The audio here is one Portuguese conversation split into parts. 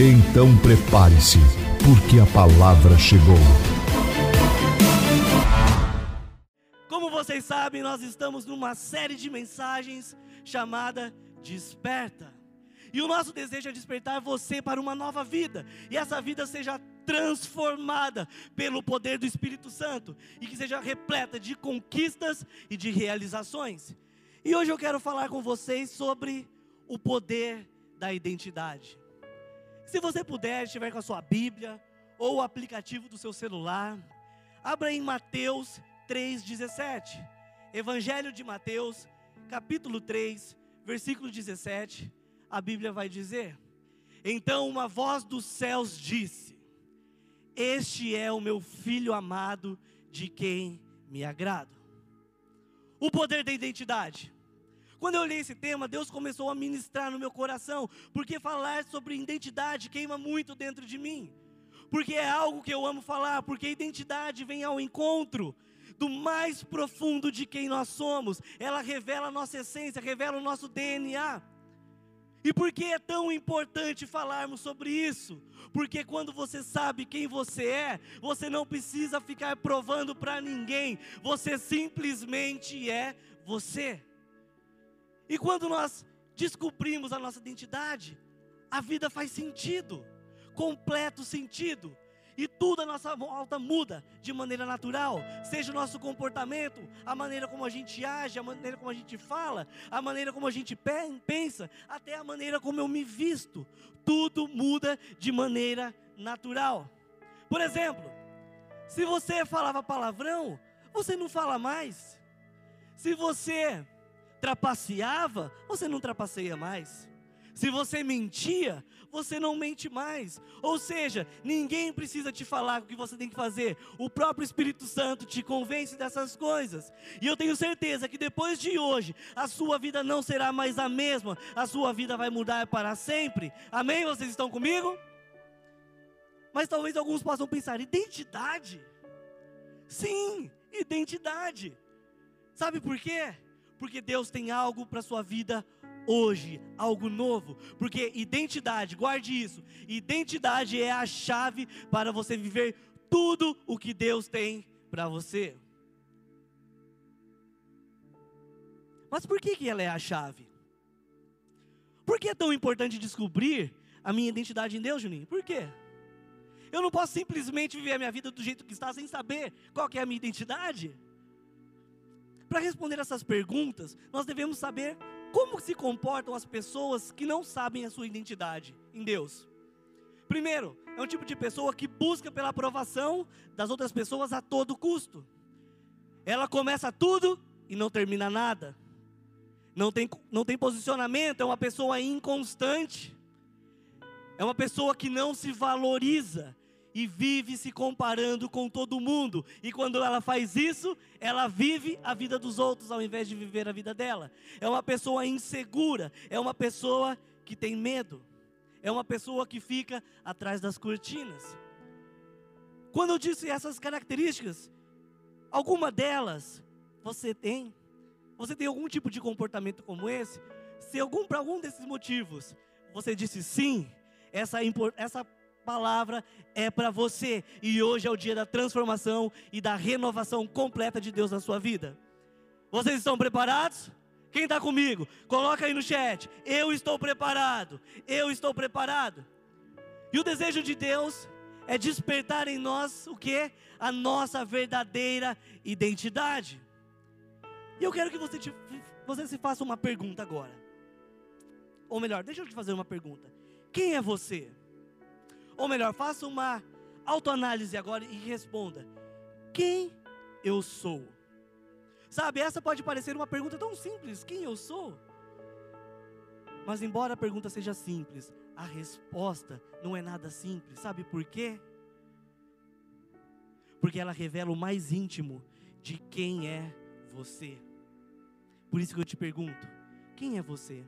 Então prepare-se, porque a palavra chegou. Como vocês sabem, nós estamos numa série de mensagens chamada Desperta. E o nosso desejo é despertar você para uma nova vida, e essa vida seja transformada pelo poder do Espírito Santo, e que seja repleta de conquistas e de realizações. E hoje eu quero falar com vocês sobre o poder da identidade. Se você puder, estiver com a sua Bíblia ou o aplicativo do seu celular, abra em Mateus 3,17. Evangelho de Mateus, capítulo 3, versículo 17. A Bíblia vai dizer: Então uma voz dos céus disse: Este é o meu filho amado, de quem me agrado. O poder da identidade. Quando eu olhei esse tema, Deus começou a ministrar no meu coração, porque falar sobre identidade queima muito dentro de mim. Porque é algo que eu amo falar, porque identidade vem ao encontro do mais profundo de quem nós somos. Ela revela a nossa essência, revela o nosso DNA. E por que é tão importante falarmos sobre isso? Porque quando você sabe quem você é, você não precisa ficar provando para ninguém, você simplesmente é você. E quando nós descobrimos a nossa identidade, a vida faz sentido, completo sentido. E tudo à nossa volta muda de maneira natural, seja o nosso comportamento, a maneira como a gente age, a maneira como a gente fala, a maneira como a gente pensa, até a maneira como eu me visto. Tudo muda de maneira natural. Por exemplo, se você falava palavrão, você não fala mais. Se você trapaceava, você não trapaceia mais. Se você mentia, você não mente mais. Ou seja, ninguém precisa te falar o que você tem que fazer. O próprio Espírito Santo te convence dessas coisas. E eu tenho certeza que depois de hoje, a sua vida não será mais a mesma. A sua vida vai mudar para sempre. Amém? Vocês estão comigo? Mas talvez alguns possam pensar: identidade? Sim, identidade. Sabe por quê? Porque Deus tem algo para sua vida hoje, algo novo, porque identidade, guarde isso, identidade é a chave para você viver tudo o que Deus tem para você. Mas por que, que ela é a chave? Por que é tão importante descobrir a minha identidade em Deus, Juninho? Por quê? Eu não posso simplesmente viver a minha vida do jeito que está sem saber qual é a minha identidade. Para responder essas perguntas, nós devemos saber como se comportam as pessoas que não sabem a sua identidade em Deus. Primeiro, é um tipo de pessoa que busca pela aprovação das outras pessoas a todo custo. Ela começa tudo e não termina nada. Não tem, não tem posicionamento, é uma pessoa inconstante. É uma pessoa que não se valoriza e vive se comparando com todo mundo. E quando ela faz isso, ela vive a vida dos outros ao invés de viver a vida dela. É uma pessoa insegura, é uma pessoa que tem medo, é uma pessoa que fica atrás das cortinas. Quando eu disse essas características, alguma delas você tem? Você tem algum tipo de comportamento como esse? Se algum para algum desses motivos você disse sim, essa, essa palavra é para você. E hoje é o dia da transformação e da renovação completa de Deus na sua vida. Vocês estão preparados? Quem está comigo? Coloca aí no chat. Eu estou preparado. Eu estou preparado. E o desejo de Deus é despertar em nós o que? A nossa verdadeira identidade. E eu quero que você, te, você se faça uma pergunta agora. Ou melhor, deixa eu te fazer uma pergunta. Quem é você? Ou melhor, faça uma autoanálise agora e responda: Quem eu sou? Sabe, essa pode parecer uma pergunta tão simples: Quem eu sou? Mas, embora a pergunta seja simples, a resposta não é nada simples. Sabe por quê? Porque ela revela o mais íntimo de quem é você. Por isso que eu te pergunto: quem é você?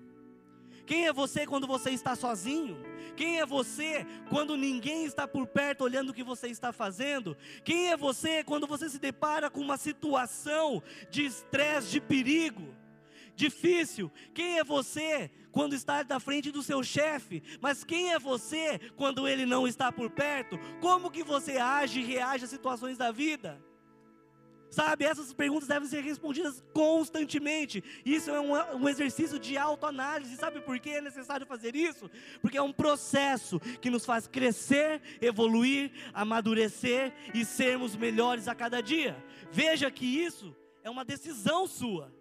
Quem é você quando você está sozinho? Quem é você quando ninguém está por perto olhando o que você está fazendo? Quem é você quando você se depara com uma situação de estresse, de perigo? Difícil. Quem é você quando está na frente do seu chefe? Mas quem é você quando ele não está por perto? Como que você age e reage às situações da vida? Sabe, essas perguntas devem ser respondidas constantemente. Isso é um, um exercício de autoanálise. Sabe por que é necessário fazer isso? Porque é um processo que nos faz crescer, evoluir, amadurecer e sermos melhores a cada dia. Veja que isso é uma decisão sua.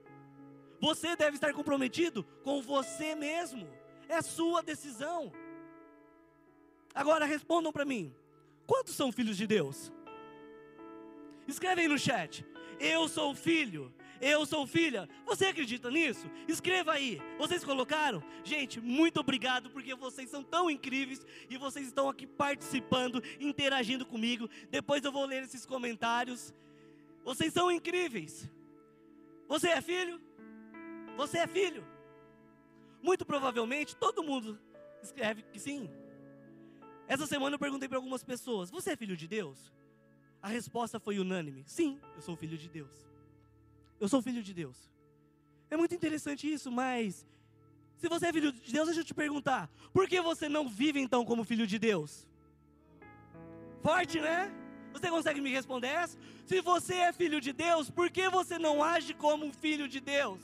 Você deve estar comprometido com você mesmo. É sua decisão. Agora respondam para mim: quantos são filhos de Deus? Escreve aí no chat. Eu sou filho. Eu sou filha. Você acredita nisso? Escreva aí. Vocês colocaram? Gente, muito obrigado porque vocês são tão incríveis e vocês estão aqui participando, interagindo comigo. Depois eu vou ler esses comentários. Vocês são incríveis. Você é filho? Você é filho? Muito provavelmente todo mundo escreve que sim. Essa semana eu perguntei para algumas pessoas: Você é filho de Deus? A resposta foi unânime: sim, eu sou filho de Deus. Eu sou filho de Deus. É muito interessante isso, mas se você é filho de Deus, deixa eu te perguntar: por que você não vive então como filho de Deus? Forte, né? Você consegue me responder essa? Se você é filho de Deus, por que você não age como um filho de Deus?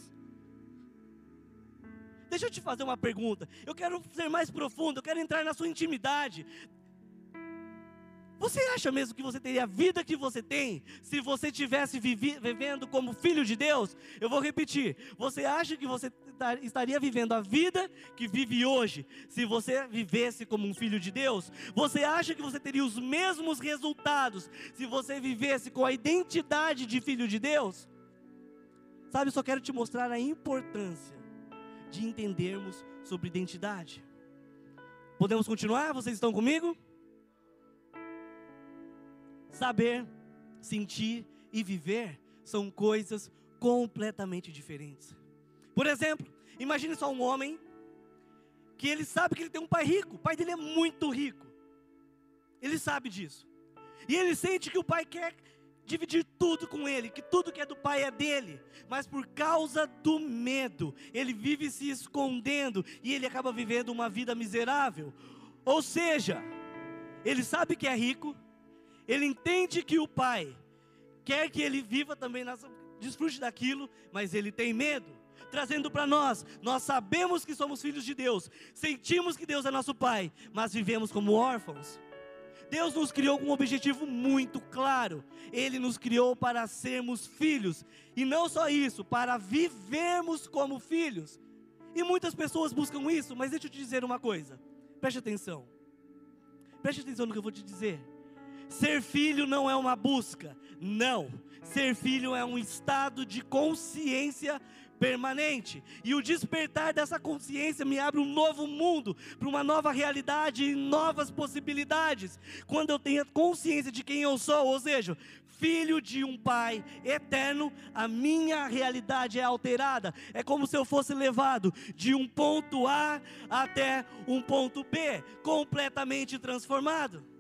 Deixa eu te fazer uma pergunta. Eu quero ser mais profundo, eu quero entrar na sua intimidade. Você acha mesmo que você teria a vida que você tem se você tivesse vivendo como filho de Deus? Eu vou repetir. Você acha que você estaria vivendo a vida que vive hoje se você vivesse como um filho de Deus? Você acha que você teria os mesmos resultados se você vivesse com a identidade de filho de Deus? Sabe, só quero te mostrar a importância de entendermos sobre identidade. Podemos continuar? Vocês estão comigo? Saber, sentir e viver são coisas completamente diferentes. Por exemplo, imagine só um homem que ele sabe que ele tem um pai rico, o pai dele é muito rico. Ele sabe disso. E ele sente que o pai quer dividir tudo com ele, que tudo que é do pai é dele, mas por causa do medo, ele vive se escondendo e ele acaba vivendo uma vida miserável. Ou seja, ele sabe que é rico, ele entende que o pai quer que ele viva também, nessa, desfrute daquilo, mas ele tem medo. Trazendo para nós, nós sabemos que somos filhos de Deus, sentimos que Deus é nosso pai, mas vivemos como órfãos. Deus nos criou com um objetivo muito claro. Ele nos criou para sermos filhos. E não só isso, para vivermos como filhos. E muitas pessoas buscam isso, mas deixa eu te dizer uma coisa. Preste atenção. Preste atenção no que eu vou te dizer. Ser filho não é uma busca, não. Ser filho é um estado de consciência permanente. E o despertar dessa consciência me abre um novo mundo, para uma nova realidade e novas possibilidades. Quando eu tenho consciência de quem eu sou, ou seja, filho de um pai eterno, a minha realidade é alterada. É como se eu fosse levado de um ponto A até um ponto B, completamente transformado.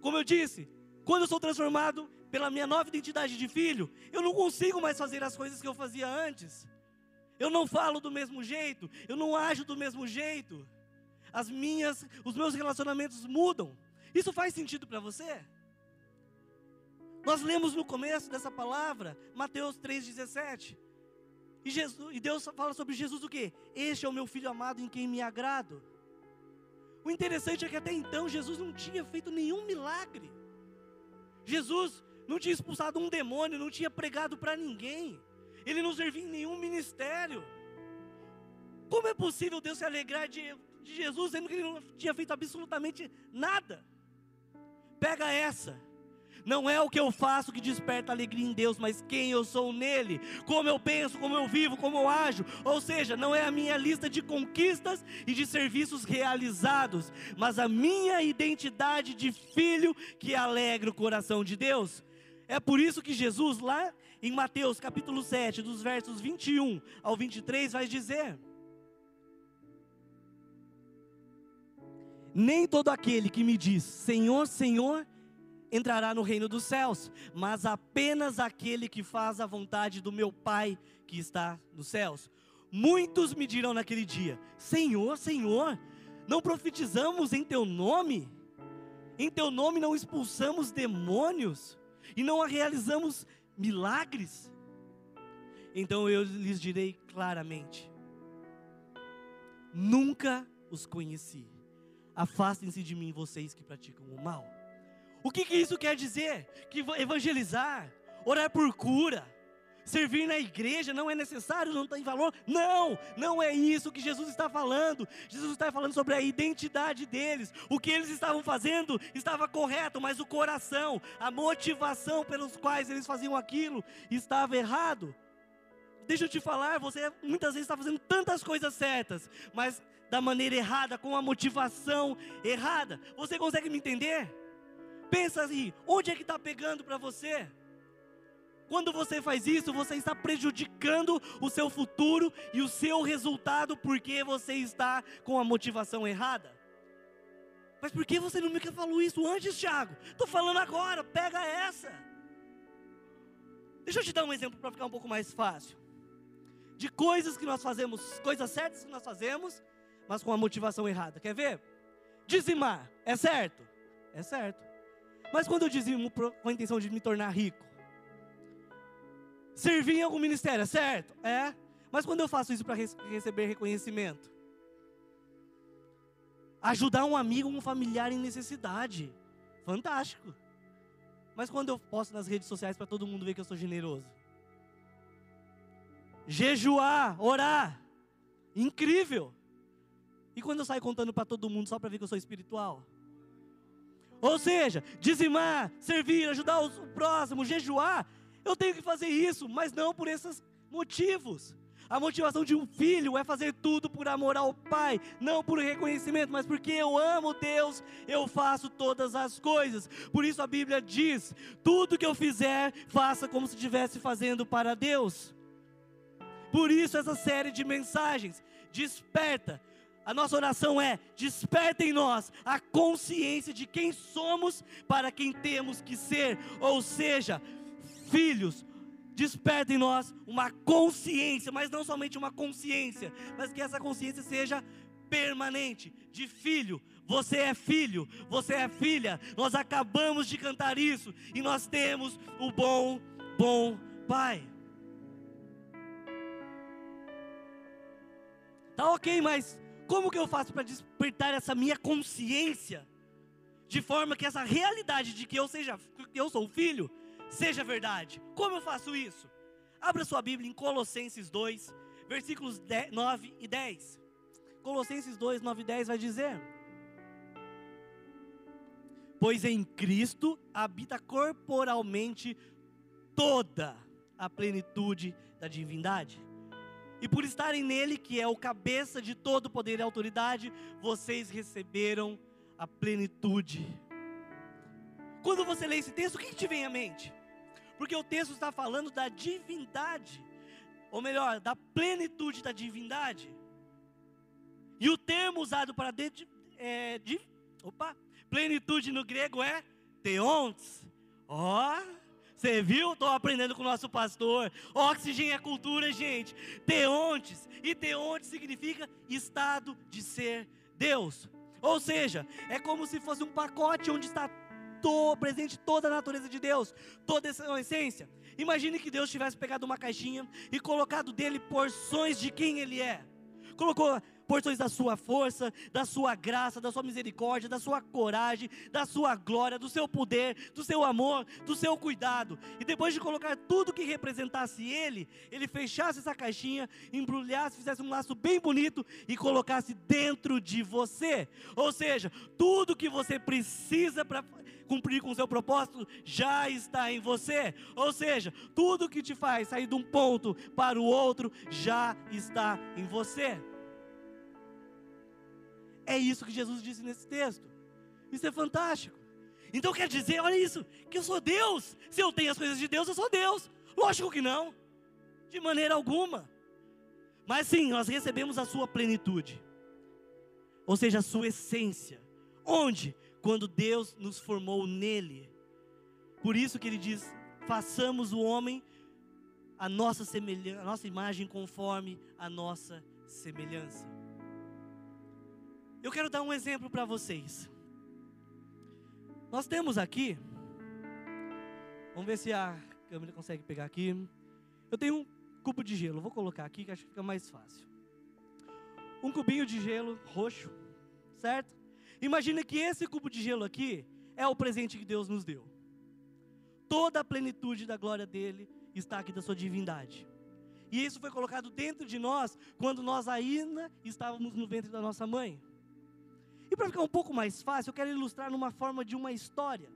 Como eu disse, quando eu sou transformado pela minha nova identidade de filho, eu não consigo mais fazer as coisas que eu fazia antes. Eu não falo do mesmo jeito, eu não ajo do mesmo jeito. As minhas, os meus relacionamentos mudam. Isso faz sentido para você? Nós lemos no começo dessa palavra, Mateus 3:17. E, Jesus, e Deus fala sobre Jesus o quê? Este é o meu filho amado em quem me agrado. O interessante é que até então Jesus não tinha feito nenhum milagre. Jesus não tinha expulsado um demônio, não tinha pregado para ninguém. Ele não servia em nenhum ministério. Como é possível Deus se alegrar de, de Jesus, sendo que ele não tinha feito absolutamente nada? Pega essa. Não é o que eu faço que desperta alegria em Deus, mas quem eu sou nele, como eu penso, como eu vivo, como eu ajo. Ou seja, não é a minha lista de conquistas e de serviços realizados, mas a minha identidade de filho que alegra o coração de Deus. É por isso que Jesus, lá em Mateus capítulo 7, dos versos 21 ao 23, vai dizer: Nem todo aquele que me diz Senhor, Senhor, entrará no reino dos céus, mas apenas aquele que faz a vontade do meu Pai que está nos céus. Muitos me dirão naquele dia: Senhor, Senhor, não profetizamos em teu nome? Em teu nome não expulsamos demônios e não realizamos milagres? Então eu lhes direi claramente: Nunca os conheci. Afastem-se de mim, vocês que praticam o mal. O que, que isso quer dizer? Que evangelizar, orar por cura, servir na igreja não é necessário, não tem valor. Não, não é isso que Jesus está falando. Jesus está falando sobre a identidade deles. O que eles estavam fazendo estava correto, mas o coração, a motivação pelos quais eles faziam aquilo estava errado. Deixa eu te falar, você muitas vezes está fazendo tantas coisas certas, mas da maneira errada, com a motivação errada. Você consegue me entender? Pensa aí, onde é que está pegando para você? Quando você faz isso, você está prejudicando o seu futuro e o seu resultado porque você está com a motivação errada. Mas por que você me falou isso antes, Tiago? Estou falando agora, pega essa. Deixa eu te dar um exemplo para ficar um pouco mais fácil. De coisas que nós fazemos, coisas certas que nós fazemos, mas com a motivação errada. Quer ver? Dizimar, é certo? É certo. Mas quando eu dizimo com a intenção de me tornar rico, servir em algum ministério, é certo? É. Mas quando eu faço isso para receber reconhecimento, ajudar um amigo, um familiar em necessidade, fantástico. Mas quando eu posto nas redes sociais para todo mundo ver que eu sou generoso, jejuar, orar, incrível. E quando eu saio contando para todo mundo só para ver que eu sou espiritual? Ou seja, dizimar, servir, ajudar o próximo, jejuar, eu tenho que fazer isso, mas não por esses motivos. A motivação de um filho é fazer tudo por amor ao pai, não por reconhecimento, mas porque eu amo Deus, eu faço todas as coisas. Por isso a Bíblia diz: tudo que eu fizer, faça como se estivesse fazendo para Deus. Por isso essa série de mensagens desperta a nossa oração é: desperta em nós a consciência de quem somos para quem temos que ser, ou seja, filhos. Desperta em nós uma consciência, mas não somente uma consciência, mas que essa consciência seja permanente, de filho. Você é filho, você é filha. Nós acabamos de cantar isso e nós temos o bom, bom Pai. Tá ok, mas como que eu faço para despertar essa minha consciência? De forma que essa realidade de que eu seja, que eu sou filho, seja verdade. Como eu faço isso? Abra sua Bíblia em Colossenses 2, versículos 9 e 10. Colossenses 2, 9 e 10 vai dizer: Pois em Cristo habita corporalmente toda a plenitude da divindade e por estarem nele, que é o cabeça de todo poder e autoridade, vocês receberam a plenitude. Quando você lê esse texto, o que te vem à mente? Porque o texto está falando da divindade, ou melhor, da plenitude da divindade. E o termo usado para de, é, de, opa, plenitude no grego é teontes. Ó, oh, você viu? Estou aprendendo com o nosso pastor. Oxigênio é cultura, gente. Teontes. E teontes significa estado de ser Deus. Ou seja, é como se fosse um pacote onde está to, presente toda a natureza de Deus, toda essa essência. Imagine que Deus tivesse pegado uma caixinha e colocado dele porções de quem Ele é. Colocou porções da sua força, da sua graça, da sua misericórdia, da sua coragem, da sua glória, do seu poder, do seu amor, do seu cuidado. E depois de colocar tudo que representasse Ele, Ele fechasse essa caixinha, embrulhasse, fizesse um laço bem bonito e colocasse dentro de você. Ou seja, tudo que você precisa para cumprir com o seu propósito já está em você. Ou seja, tudo que te faz sair de um ponto para o outro já está em você. É isso que Jesus disse nesse texto. Isso é fantástico. Então quer dizer, olha isso, que eu sou Deus. Se eu tenho as coisas de Deus, eu sou Deus. Lógico que não, de maneira alguma. Mas sim, nós recebemos a sua plenitude, ou seja, a sua essência. Onde? quando Deus nos formou nele. Por isso que ele diz: façamos o homem a nossa semelhança, a nossa imagem conforme a nossa semelhança. Eu quero dar um exemplo para vocês. Nós temos aqui, vamos ver se a câmera consegue pegar aqui. Eu tenho um cubo de gelo, vou colocar aqui que acho que fica mais fácil. Um cubinho de gelo roxo, certo? Imagine que esse cubo de gelo aqui é o presente que Deus nos deu. Toda a plenitude da glória dele está aqui da sua divindade. E isso foi colocado dentro de nós quando nós ainda estávamos no ventre da nossa mãe. E para ficar um pouco mais fácil, eu quero ilustrar numa forma de uma história.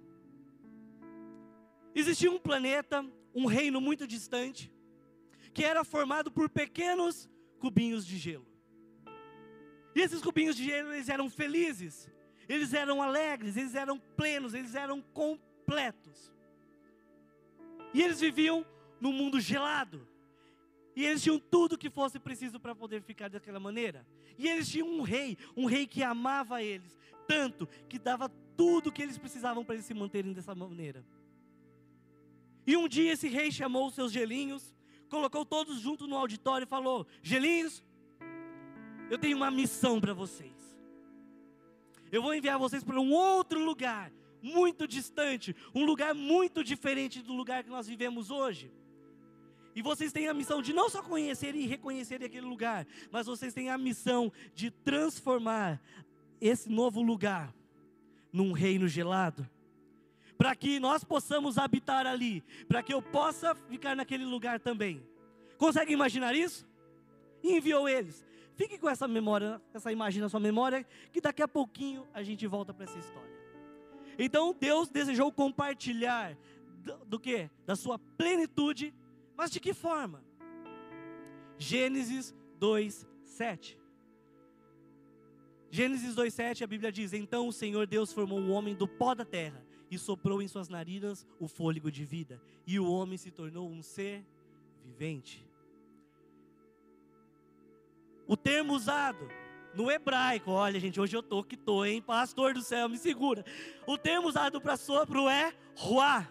Existia um planeta, um reino muito distante, que era formado por pequenos cubinhos de gelo. E esses cubinhos de gelo, eles eram felizes, eles eram alegres, eles eram plenos, eles eram completos. E eles viviam num mundo gelado. E eles tinham tudo que fosse preciso para poder ficar daquela maneira. E eles tinham um rei, um rei que amava eles, tanto que dava tudo que eles precisavam para eles se manterem dessa maneira. E um dia esse rei chamou os seus gelinhos, colocou todos juntos no auditório e falou: Gelinhos, eu tenho uma missão para vocês. Eu vou enviar vocês para um outro lugar, muito distante, um lugar muito diferente do lugar que nós vivemos hoje. E vocês têm a missão de não só conhecer e reconhecer aquele lugar, mas vocês têm a missão de transformar esse novo lugar num reino gelado. Para que nós possamos habitar ali, para que eu possa ficar naquele lugar também. Consegue imaginar isso? E enviou eles. Fique com essa memória, essa imagem na sua memória, que daqui a pouquinho a gente volta para essa história. Então Deus desejou compartilhar do, do que? Da sua plenitude, mas de que forma? Gênesis 2, 7. Gênesis 2,7, a Bíblia diz: Então o Senhor Deus formou o homem do pó da terra e soprou em suas narinas o fôlego de vida, e o homem se tornou um ser vivente. O termo usado no hebraico, olha gente, hoje eu tô que tô, hein? Pastor do céu, me segura. O termo usado para sopro é ruá.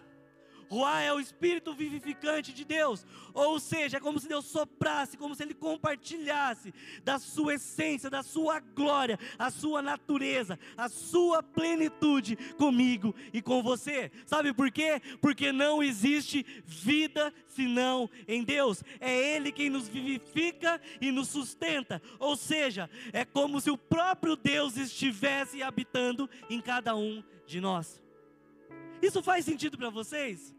Ruá é o espírito vivificante de Deus. Ou seja, é como se Deus soprasse, como se Ele compartilhasse da sua essência, da sua glória, a sua natureza, a sua plenitude comigo e com você. Sabe por quê? Porque não existe vida senão em Deus. É Ele quem nos vivifica e nos sustenta. Ou seja, é como se o próprio Deus estivesse habitando em cada um de nós. Isso faz sentido para vocês?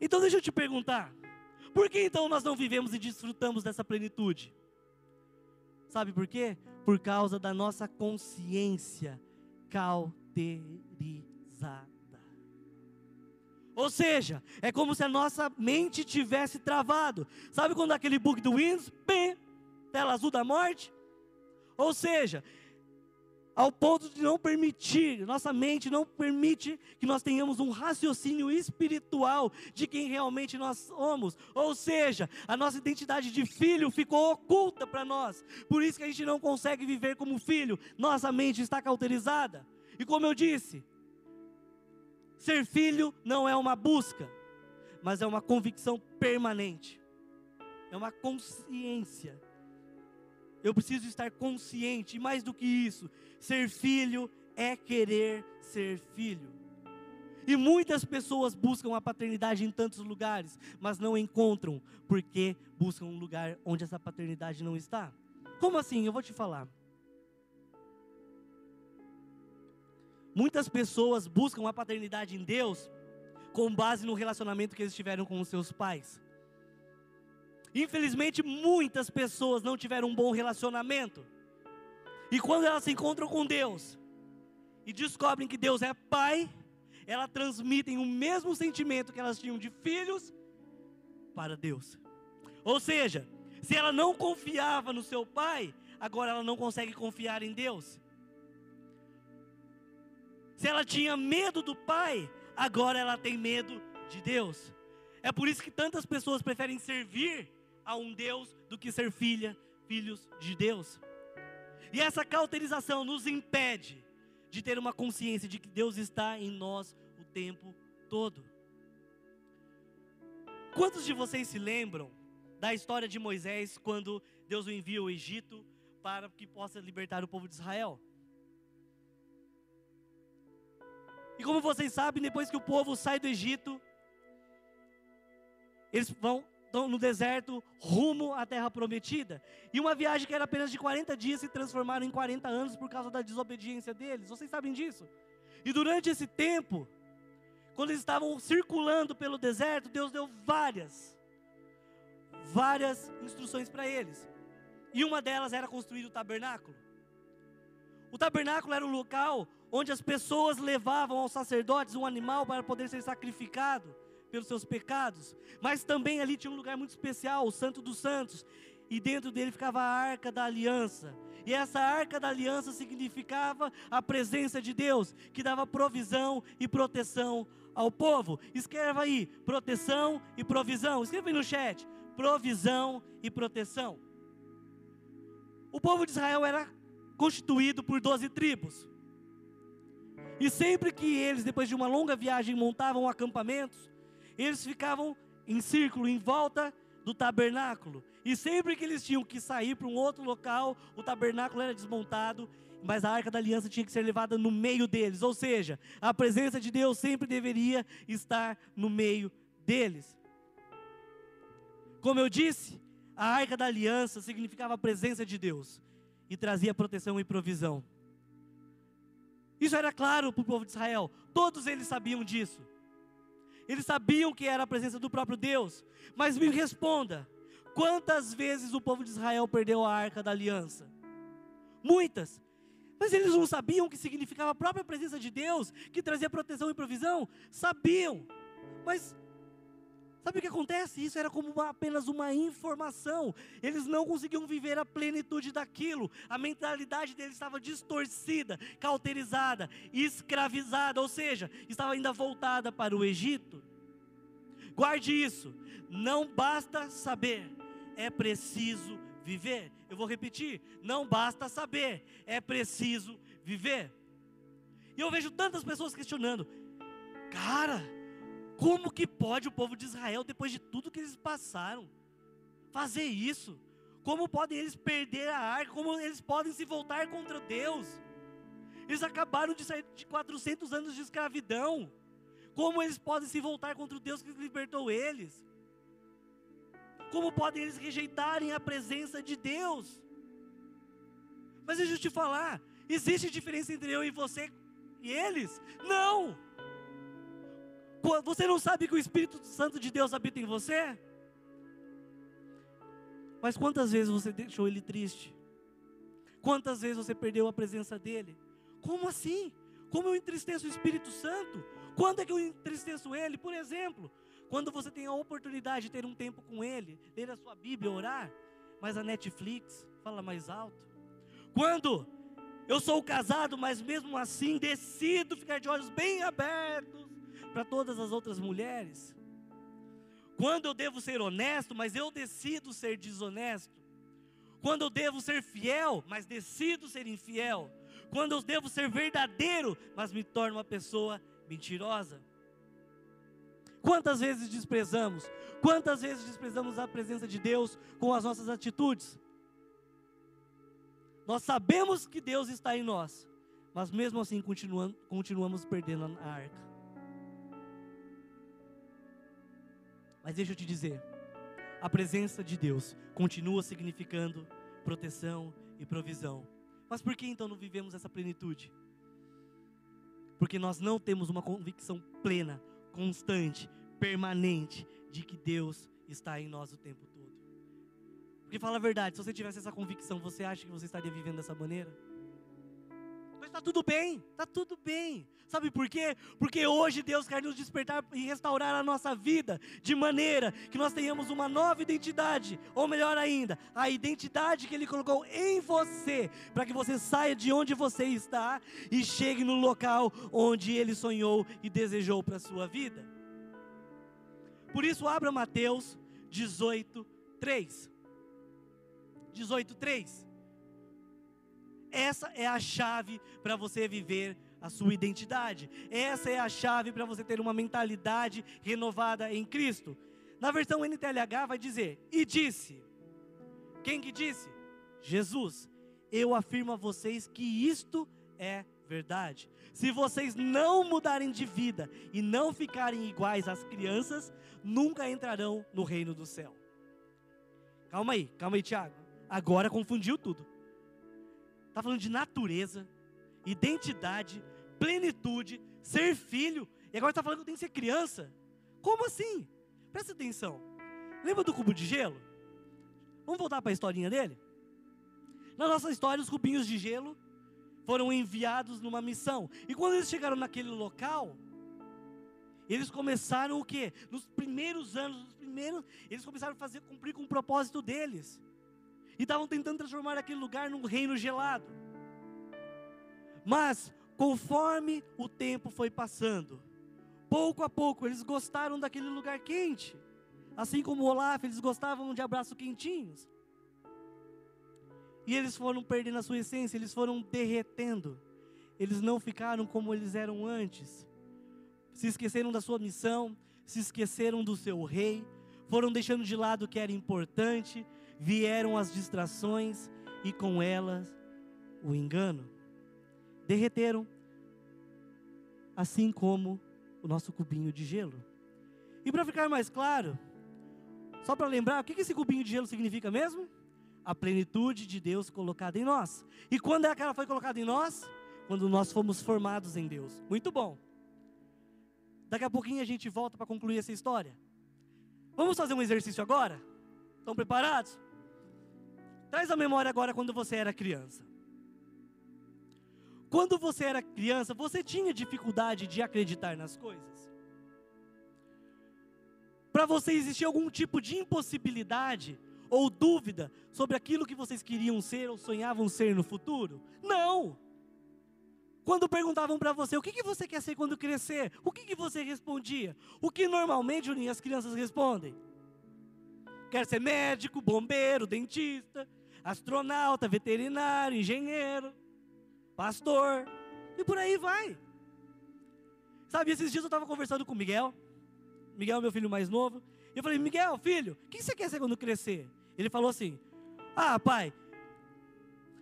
Então deixa eu te perguntar: por que então nós não vivemos e desfrutamos dessa plenitude? Sabe por quê? Por causa da nossa consciência cauterizada. Ou seja, é como se a nossa mente tivesse travado. Sabe quando aquele bug do Windows, pim, tela azul da morte? Ou seja, ao ponto de não permitir, nossa mente não permite que nós tenhamos um raciocínio espiritual de quem realmente nós somos. Ou seja, a nossa identidade de filho ficou oculta para nós. Por isso que a gente não consegue viver como filho. Nossa mente está cauterizada. E como eu disse, ser filho não é uma busca, mas é uma convicção permanente. É uma consciência eu preciso estar consciente, e mais do que isso, ser filho é querer ser filho. E muitas pessoas buscam a paternidade em tantos lugares, mas não encontram, porque buscam um lugar onde essa paternidade não está. Como assim? Eu vou te falar. Muitas pessoas buscam a paternidade em Deus com base no relacionamento que eles tiveram com os seus pais. Infelizmente, muitas pessoas não tiveram um bom relacionamento. E quando elas se encontram com Deus e descobrem que Deus é pai, elas transmitem o mesmo sentimento que elas tinham de filhos para Deus. Ou seja, se ela não confiava no seu pai, agora ela não consegue confiar em Deus. Se ela tinha medo do pai, agora ela tem medo de Deus. É por isso que tantas pessoas preferem servir a um Deus do que ser filha, filhos de Deus. E essa cauterização nos impede de ter uma consciência de que Deus está em nós o tempo todo. Quantos de vocês se lembram da história de Moisés quando Deus o envia ao Egito para que possa libertar o povo de Israel? E como vocês sabem, depois que o povo sai do Egito, eles vão no deserto rumo à terra prometida. E uma viagem que era apenas de 40 dias se transformaram em 40 anos por causa da desobediência deles. Vocês sabem disso? E durante esse tempo, quando eles estavam circulando pelo deserto, Deus deu várias, várias instruções para eles. E uma delas era construir o tabernáculo. O tabernáculo era o local onde as pessoas levavam aos sacerdotes um animal para poder ser sacrificado pelos seus pecados, mas também ali tinha um lugar muito especial, o Santo dos Santos, e dentro dele ficava a arca da aliança. E essa arca da aliança significava a presença de Deus, que dava provisão e proteção ao povo. Escreva aí, proteção e provisão. Escreva aí no chat, provisão e proteção. O povo de Israel era constituído por doze tribos. E sempre que eles, depois de uma longa viagem, montavam acampamentos, eles ficavam em círculo, em volta do tabernáculo. E sempre que eles tinham que sair para um outro local, o tabernáculo era desmontado, mas a arca da aliança tinha que ser levada no meio deles. Ou seja, a presença de Deus sempre deveria estar no meio deles. Como eu disse, a arca da aliança significava a presença de Deus e trazia proteção e provisão. Isso era claro para o povo de Israel, todos eles sabiam disso. Eles sabiam que era a presença do próprio Deus. Mas me responda: quantas vezes o povo de Israel perdeu a arca da aliança? Muitas. Mas eles não sabiam o que significava a própria presença de Deus, que trazia proteção e provisão? Sabiam. Mas Sabe o que acontece? Isso era como uma, apenas uma informação. Eles não conseguiam viver a plenitude daquilo. A mentalidade deles estava distorcida, cauterizada, escravizada, ou seja, estava ainda voltada para o Egito. Guarde isso. Não basta saber, é preciso viver. Eu vou repetir: não basta saber, é preciso viver. E eu vejo tantas pessoas questionando, cara como que pode o povo de Israel, depois de tudo que eles passaram, fazer isso? Como podem eles perder a arca? Como eles podem se voltar contra Deus? Eles acabaram de sair de 400 anos de escravidão. Como eles podem se voltar contra o Deus que libertou eles? Como podem eles rejeitarem a presença de Deus? Mas deixa eu te falar: existe diferença entre eu e você e eles? Não! Você não sabe que o Espírito Santo de Deus habita em você? Mas quantas vezes você deixou ele triste? Quantas vezes você perdeu a presença dele? Como assim? Como eu entristeço o Espírito Santo? Quando é que eu entristeço ele? Por exemplo, quando você tem a oportunidade de ter um tempo com ele, ler a sua Bíblia, orar, mas a Netflix fala mais alto. Quando eu sou casado, mas mesmo assim decido ficar de olhos bem abertos para todas as outras mulheres? Quando eu devo ser honesto, mas eu decido ser desonesto? Quando eu devo ser fiel, mas decido ser infiel? Quando eu devo ser verdadeiro, mas me torno uma pessoa mentirosa? Quantas vezes desprezamos? Quantas vezes desprezamos a presença de Deus com as nossas atitudes? Nós sabemos que Deus está em nós, mas mesmo assim continuamos, continuamos perdendo a arca. Mas deixa eu te dizer, a presença de Deus continua significando proteção e provisão. Mas por que então não vivemos essa plenitude? Porque nós não temos uma convicção plena, constante, permanente de que Deus está em nós o tempo todo. Porque fala a verdade, se você tivesse essa convicção, você acha que você estaria vivendo dessa maneira? Mas está tudo bem, está tudo bem. Sabe por quê? Porque hoje Deus quer nos despertar e restaurar a nossa vida de maneira que nós tenhamos uma nova identidade, ou melhor ainda, a identidade que Ele colocou em você, para que você saia de onde você está e chegue no local onde Ele sonhou e desejou para a sua vida. Por isso, abra Mateus 18, 3. 18, 3. Essa é a chave para você viver a sua identidade. Essa é a chave para você ter uma mentalidade renovada em Cristo. Na versão NTLH vai dizer: "E disse". Quem que disse? Jesus. Eu afirmo a vocês que isto é verdade. Se vocês não mudarem de vida e não ficarem iguais às crianças, nunca entrarão no reino do céu. Calma aí, calma aí, Tiago. Agora confundiu tudo. Está falando de natureza, identidade, plenitude, ser filho. E agora está falando que tem que ser criança. Como assim? Presta atenção. Lembra do cubo de gelo? Vamos voltar para a historinha dele? Na nossa história, os cubinhos de gelo foram enviados numa missão. E quando eles chegaram naquele local, eles começaram o quê? Nos primeiros anos, nos primeiros, eles começaram a fazer cumprir com o propósito deles e estavam tentando transformar aquele lugar num reino gelado. Mas, conforme o tempo foi passando, pouco a pouco eles gostaram daquele lugar quente. Assim como Olaf, eles gostavam de abraços quentinhos. E eles foram perdendo a sua essência, eles foram derretendo. Eles não ficaram como eles eram antes. Se esqueceram da sua missão, se esqueceram do seu rei, foram deixando de lado o que era importante, vieram as distrações e com elas o engano. Derreteram, assim como o nosso cubinho de gelo. E para ficar mais claro, só para lembrar, o que esse cubinho de gelo significa mesmo? A plenitude de Deus colocada em nós. E quando é que ela foi colocada em nós? Quando nós fomos formados em Deus. Muito bom. Daqui a pouquinho a gente volta para concluir essa história. Vamos fazer um exercício agora? Estão preparados? Traz a memória agora quando você era criança. Quando você era criança, você tinha dificuldade de acreditar nas coisas? Para você existia algum tipo de impossibilidade ou dúvida sobre aquilo que vocês queriam ser ou sonhavam ser no futuro? Não! Quando perguntavam para você o que, que você quer ser quando crescer, o que, que você respondia? O que normalmente, as crianças respondem? Quer ser médico, bombeiro, dentista astronauta, veterinário, engenheiro, pastor, e por aí vai. Sabe, esses dias eu estava conversando com o Miguel, Miguel é meu filho mais novo, e eu falei, Miguel, filho, o que você quer ser quando crescer? Ele falou assim, ah, pai,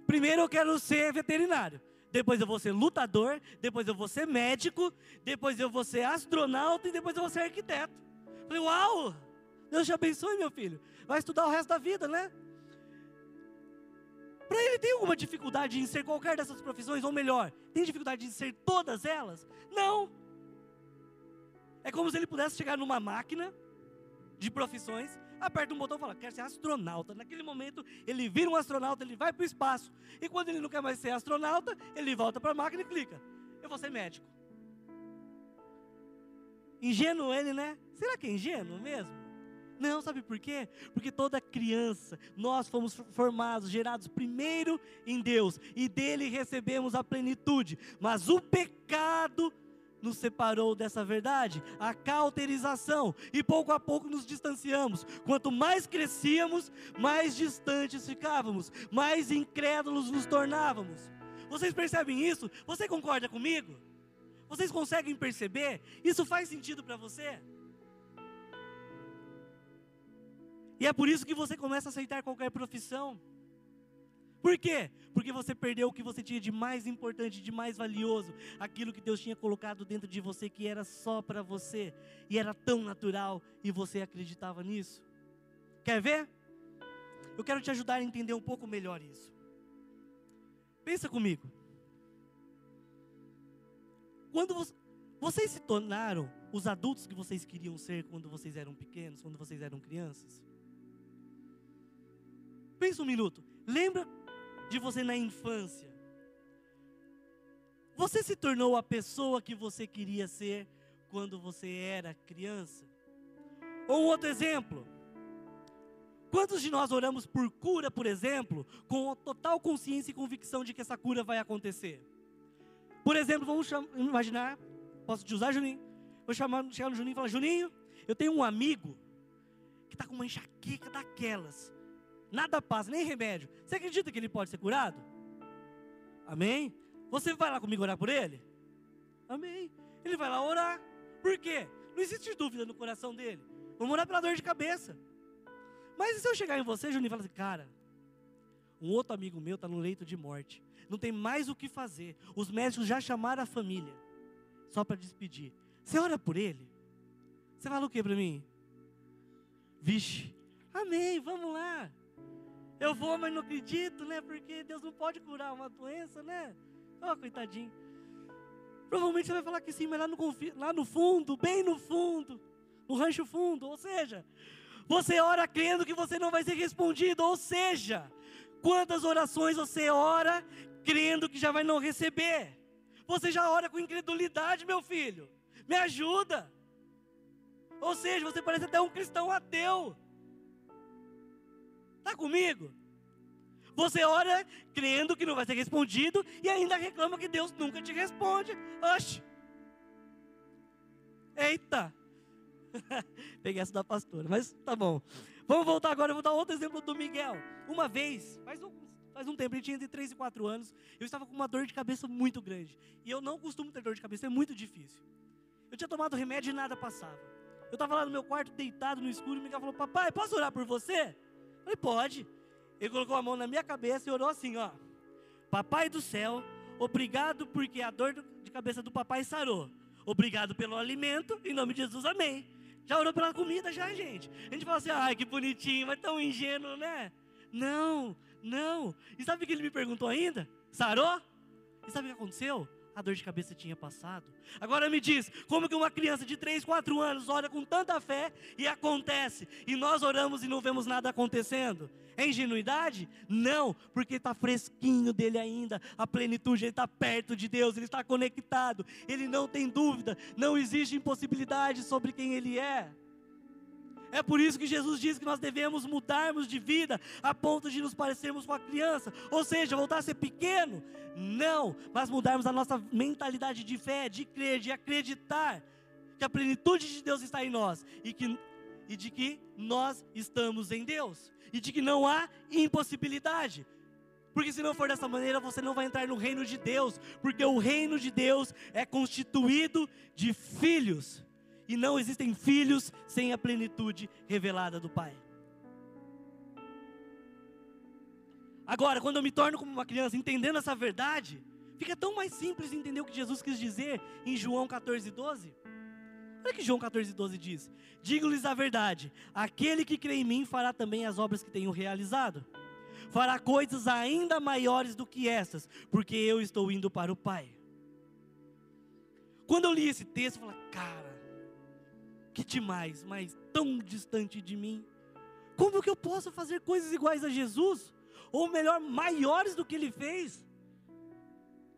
primeiro eu quero ser veterinário, depois eu vou ser lutador, depois eu vou ser médico, depois eu vou ser astronauta e depois eu vou ser arquiteto. Falei, uau, Deus te abençoe, meu filho. Vai estudar o resto da vida, né? Para ele tem alguma dificuldade em ser qualquer dessas profissões, ou melhor, tem dificuldade em ser todas elas? Não. É como se ele pudesse chegar numa máquina de profissões, aperta um botão e fala, quer ser astronauta. Naquele momento, ele vira um astronauta, ele vai para o espaço. E quando ele não quer mais ser astronauta, ele volta para a máquina e clica. Eu vou ser médico. Ingênuo ele, né? Será que é ingênuo mesmo? Não, sabe por quê? Porque toda criança, nós fomos formados, gerados primeiro em Deus e dele recebemos a plenitude, mas o pecado nos separou dessa verdade, a cauterização, e pouco a pouco nos distanciamos. Quanto mais crescíamos, mais distantes ficávamos, mais incrédulos nos tornávamos. Vocês percebem isso? Você concorda comigo? Vocês conseguem perceber? Isso faz sentido para você? E é por isso que você começa a aceitar qualquer profissão. Por quê? Porque você perdeu o que você tinha de mais importante, de mais valioso, aquilo que Deus tinha colocado dentro de você que era só para você e era tão natural e você acreditava nisso. Quer ver? eu quero te ajudar a entender um pouco melhor isso. Pensa comigo. Quando vocês se tornaram os adultos que vocês queriam ser quando vocês eram pequenos, quando vocês eram crianças? Pensa um minuto. Lembra de você na infância? Você se tornou a pessoa que você queria ser quando você era criança? Ou um outro exemplo. Quantos de nós oramos por cura, por exemplo, com total consciência e convicção de que essa cura vai acontecer? Por exemplo, vamos imaginar, posso te usar, Juninho? Vou chamar, chegar no Juninho e falar: Juninho, eu tenho um amigo que está com uma enxaqueca daquelas. Nada passa, nem remédio. Você acredita que ele pode ser curado? Amém? Você vai lá comigo orar por ele? Amém. Ele vai lá orar. Por quê? Não existe dúvida no coração dele. Vamos orar pela dor de cabeça. Mas e se eu chegar em você, Juninho, e falar assim, cara, um outro amigo meu está no leito de morte. Não tem mais o que fazer. Os médicos já chamaram a família. Só para despedir. Você ora por ele? Você fala o que para mim? Vixe, amém, vamos lá. Eu vou, mas não acredito, né? Porque Deus não pode curar uma doença, né? Oh, coitadinho. Provavelmente você vai falar que sim, mas lá no, lá no fundo, bem no fundo, no rancho fundo. Ou seja, você ora crendo que você não vai ser respondido. Ou seja, quantas orações você ora crendo que já vai não receber? Você já ora com incredulidade, meu filho. Me ajuda. Ou seja, você parece até um cristão ateu. Está comigo? Você ora crendo que não vai ser respondido e ainda reclama que Deus nunca te responde. Oxe! Eita! Peguei essa da pastora, mas tá bom. Vamos voltar agora, eu vou dar outro exemplo do Miguel. Uma vez, faz um, faz um tempo, ele tinha entre 3 e 4 anos, eu estava com uma dor de cabeça muito grande. E eu não costumo ter dor de cabeça, é muito difícil. Eu tinha tomado remédio e nada passava. Eu estava lá no meu quarto, deitado no escuro, e o Miguel falou: Papai, posso orar por você? Falei: Pode. Ele colocou a mão na minha cabeça e orou assim, ó. Papai do céu, obrigado porque a dor de cabeça do papai sarou. Obrigado pelo alimento, em nome de Jesus, amém. Já orou pela comida, já, gente. A gente fala assim, ai, que bonitinho, mas tão ingênuo, né? Não, não. E sabe o que ele me perguntou ainda? Sarou? E sabe o que aconteceu? A dor de cabeça tinha passado. Agora me diz, como que uma criança de 3, 4 anos ora com tanta fé e acontece, e nós oramos e não vemos nada acontecendo? É ingenuidade? Não, porque está fresquinho dele ainda, a plenitude, ele está perto de Deus, ele está conectado, ele não tem dúvida, não existe impossibilidade sobre quem ele é. É por isso que Jesus diz que nós devemos mudarmos de vida a ponto de nos parecermos com a criança, ou seja, voltar a ser pequeno. Não, mas mudarmos a nossa mentalidade de fé, de crer, de acreditar que a plenitude de Deus está em nós e, que, e de que nós estamos em Deus e de que não há impossibilidade. Porque se não for dessa maneira, você não vai entrar no reino de Deus, porque o reino de Deus é constituído de filhos e não existem filhos sem a plenitude revelada do Pai. Agora, quando eu me torno como uma criança, entendendo essa verdade, fica tão mais simples entender o que Jesus quis dizer em João 14, 12. Olha que João 14, 12 diz: Digo-lhes a verdade, aquele que crê em mim fará também as obras que tenho realizado, fará coisas ainda maiores do que essas, porque eu estou indo para o Pai. Quando eu li esse texto, eu falei, cara, que demais, mas tão distante de mim. Como que eu posso fazer coisas iguais a Jesus? Ou melhor, maiores do que ele fez?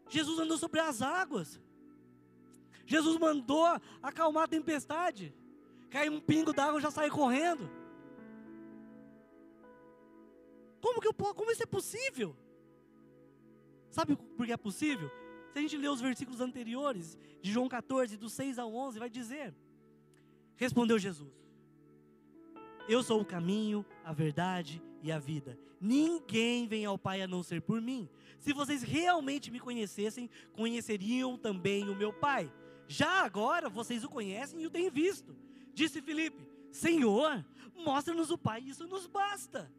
Jesus andou sobre as águas. Jesus mandou acalmar a tempestade. Cai um pingo d'água, já sai correndo. Como que eu posso? Como isso é possível? Sabe por que é possível? Se a gente ler os versículos anteriores, de João 14, do 6 ao 11, vai dizer: Respondeu Jesus: Eu sou o caminho, a verdade e a vida. Ninguém vem ao Pai a não ser por mim. Se vocês realmente me conhecessem, conheceriam também o meu Pai. Já agora vocês o conhecem e o têm visto. Disse Filipe: Senhor, mostra-nos o Pai, isso nos basta.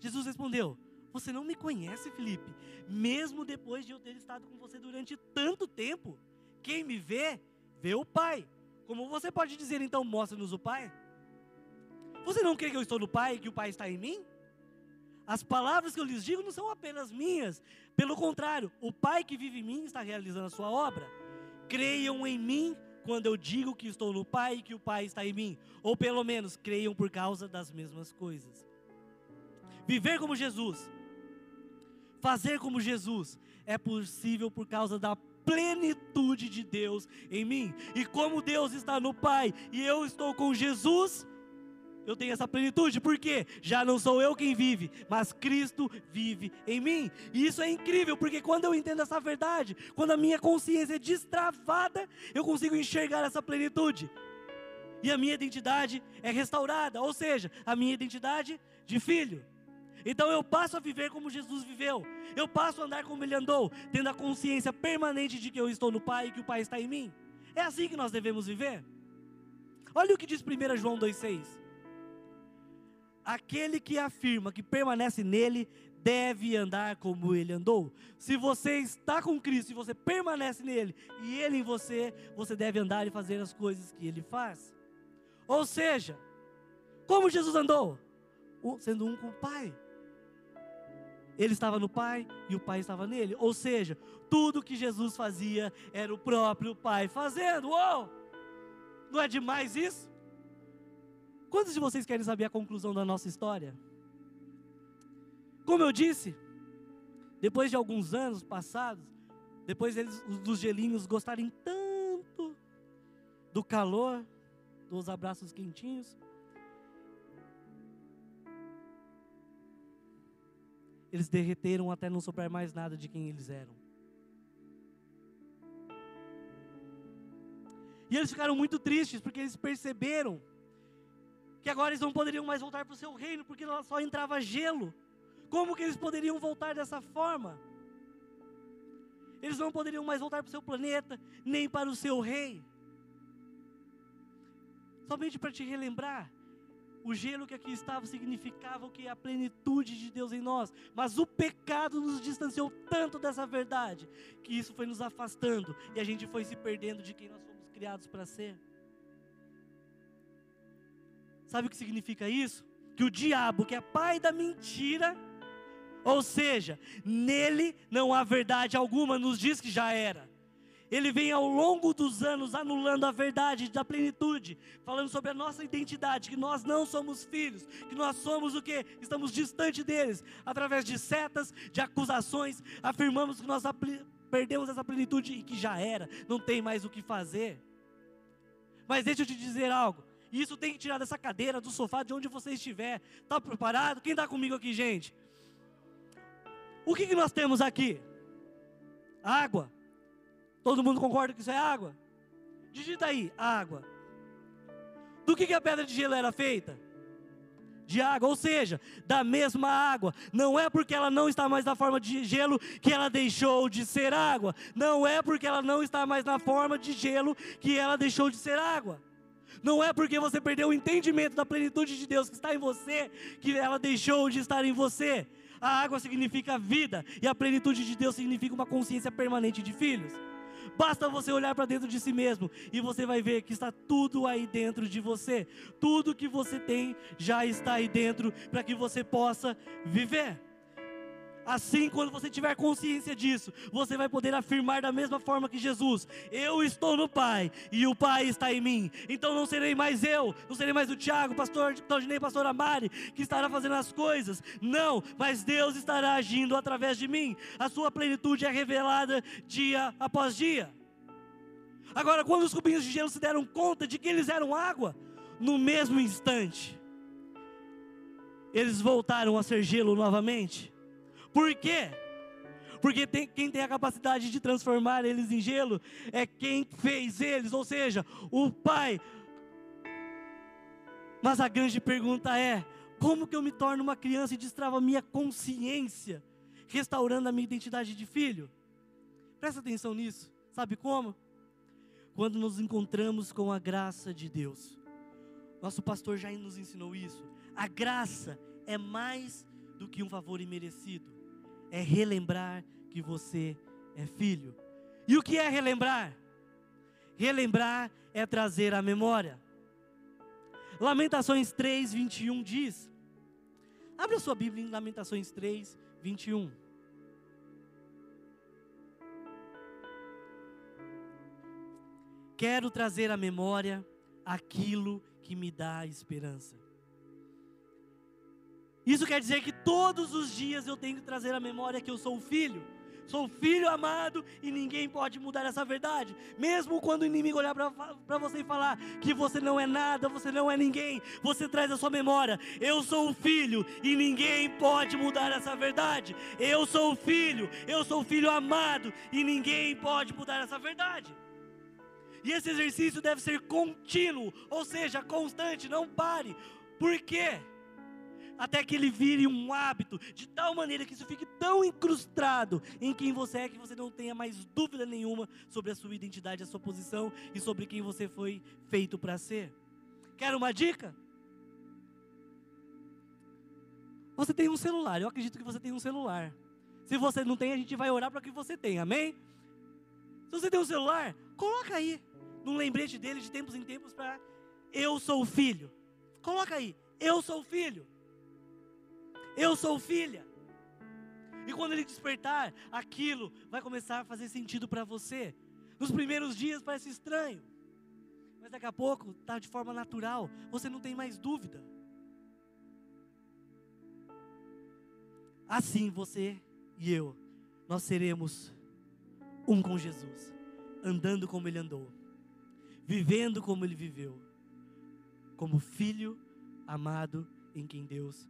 Jesus respondeu: Você não me conhece, Filipe, mesmo depois de eu ter estado com você durante tanto tempo. Quem me vê, vê o Pai. Como você pode dizer então, mostra-nos o Pai? Você não crê que eu estou no Pai e que o Pai está em mim? As palavras que eu lhes digo não são apenas minhas, pelo contrário, o Pai que vive em mim está realizando a sua obra. Creiam em mim quando eu digo que estou no Pai e que o Pai está em mim, ou pelo menos creiam por causa das mesmas coisas. Viver como Jesus, fazer como Jesus, é possível por causa da plenitude de Deus em mim. E como Deus está no Pai e eu estou com Jesus, eu tenho essa plenitude, porque já não sou eu quem vive, mas Cristo vive em mim. E isso é incrível, porque quando eu entendo essa verdade, quando a minha consciência é destravada, eu consigo enxergar essa plenitude. E a minha identidade é restaurada, ou seja, a minha identidade de filho. Então eu passo a viver como Jesus viveu. Eu passo a andar como ele andou, tendo a consciência permanente de que eu estou no Pai e que o Pai está em mim. É assim que nós devemos viver. Olha o que diz 1 João 2,6 aquele que afirma que permanece nele deve andar como ele andou. Se você está com Cristo e você permanece nele e ele em você, você deve andar e fazer as coisas que ele faz. Ou seja, como Jesus andou? Sendo um com o Pai. Ele estava no Pai e o Pai estava nele. Ou seja, tudo que Jesus fazia era o próprio Pai fazendo. Uou! Não é demais isso? Quantos de vocês querem saber a conclusão da nossa história? Como eu disse, depois de alguns anos passados, depois dos gelinhos gostarem tanto do calor, dos abraços quentinhos, eles derreteram até não sobrar mais nada de quem eles eram. E eles ficaram muito tristes porque eles perceberam que agora eles não poderiam mais voltar para o seu reino, porque lá só entrava gelo. Como que eles poderiam voltar dessa forma? Eles não poderiam mais voltar para o seu planeta, nem para o seu rei. Somente para te relembrar, o gelo que aqui estava significava o que a plenitude de Deus em nós, mas o pecado nos distanciou tanto dessa verdade, que isso foi nos afastando e a gente foi se perdendo de quem nós fomos criados para ser. Sabe o que significa isso? Que o diabo, que é pai da mentira, ou seja, nele não há verdade alguma, nos diz que já era. Ele vem ao longo dos anos anulando a verdade da plenitude, falando sobre a nossa identidade, que nós não somos filhos, que nós somos o que? Estamos distante deles, através de setas, de acusações, afirmamos que nós perdemos essa plenitude e que já era, não tem mais o que fazer. Mas deixa eu te dizer algo. Isso tem que tirar dessa cadeira, do sofá, de onde você estiver. Está preparado? Quem está comigo aqui, gente? O que, que nós temos aqui? Água. Todo mundo concorda que isso é água? Digita aí, água. Do que, que a pedra de gelo era feita? De água, ou seja, da mesma água. Não é porque ela não está mais na forma de gelo que ela deixou de ser água. Não é porque ela não está mais na forma de gelo que ela deixou de ser água. Não é porque você perdeu o entendimento da plenitude de Deus que está em você, que ela deixou de estar em você. A água significa vida, e a plenitude de Deus significa uma consciência permanente de filhos. Basta você olhar para dentro de si mesmo e você vai ver que está tudo aí dentro de você. Tudo que você tem já está aí dentro para que você possa viver. Assim, quando você tiver consciência disso, você vai poder afirmar da mesma forma que Jesus: Eu estou no Pai e o Pai está em mim. Então não serei mais eu, não serei mais o Tiago, pastor Claudinei, pastor Amari, que estará fazendo as coisas. Não, mas Deus estará agindo através de mim. A sua plenitude é revelada dia após dia. Agora, quando os cubinhos de gelo se deram conta de que eles eram água, no mesmo instante, eles voltaram a ser gelo novamente. Por quê? Porque tem, quem tem a capacidade de transformar eles em gelo é quem fez eles, ou seja, o Pai. Mas a grande pergunta é: como que eu me torno uma criança e destravo a minha consciência, restaurando a minha identidade de filho? Presta atenção nisso. Sabe como? Quando nos encontramos com a graça de Deus. Nosso pastor já nos ensinou isso. A graça é mais do que um favor imerecido é relembrar que você é filho. E o que é relembrar? Relembrar é trazer a memória. Lamentações 3, 21 diz: Abra sua Bíblia em Lamentações 3, 21. Quero trazer à memória aquilo que me dá esperança. Isso quer dizer que todos os dias eu tenho que trazer à memória que eu sou filho. Sou filho amado e ninguém pode mudar essa verdade. Mesmo quando o inimigo olhar para você e falar que você não é nada, você não é ninguém, você traz a sua memória. Eu sou o filho e ninguém pode mudar essa verdade. Eu sou o filho, eu sou o filho amado e ninguém pode mudar essa verdade. E esse exercício deve ser contínuo, ou seja, constante, não pare. Por quê? Até que ele vire um hábito, de tal maneira que isso fique tão incrustado em quem você é, que você não tenha mais dúvida nenhuma sobre a sua identidade, a sua posição e sobre quem você foi feito para ser. Quer uma dica? Você tem um celular, eu acredito que você tem um celular. Se você não tem, a gente vai orar para que você tenha, amém? Se você tem um celular, coloca aí num lembrete dele de tempos em tempos para eu sou o filho. Coloca aí, eu sou o filho. Eu sou filha. E quando ele despertar, aquilo vai começar a fazer sentido para você. Nos primeiros dias parece estranho, mas daqui a pouco está de forma natural, você não tem mais dúvida. Assim você e eu, nós seremos um com Jesus, andando como ele andou vivendo como ele viveu, como filho amado em quem Deus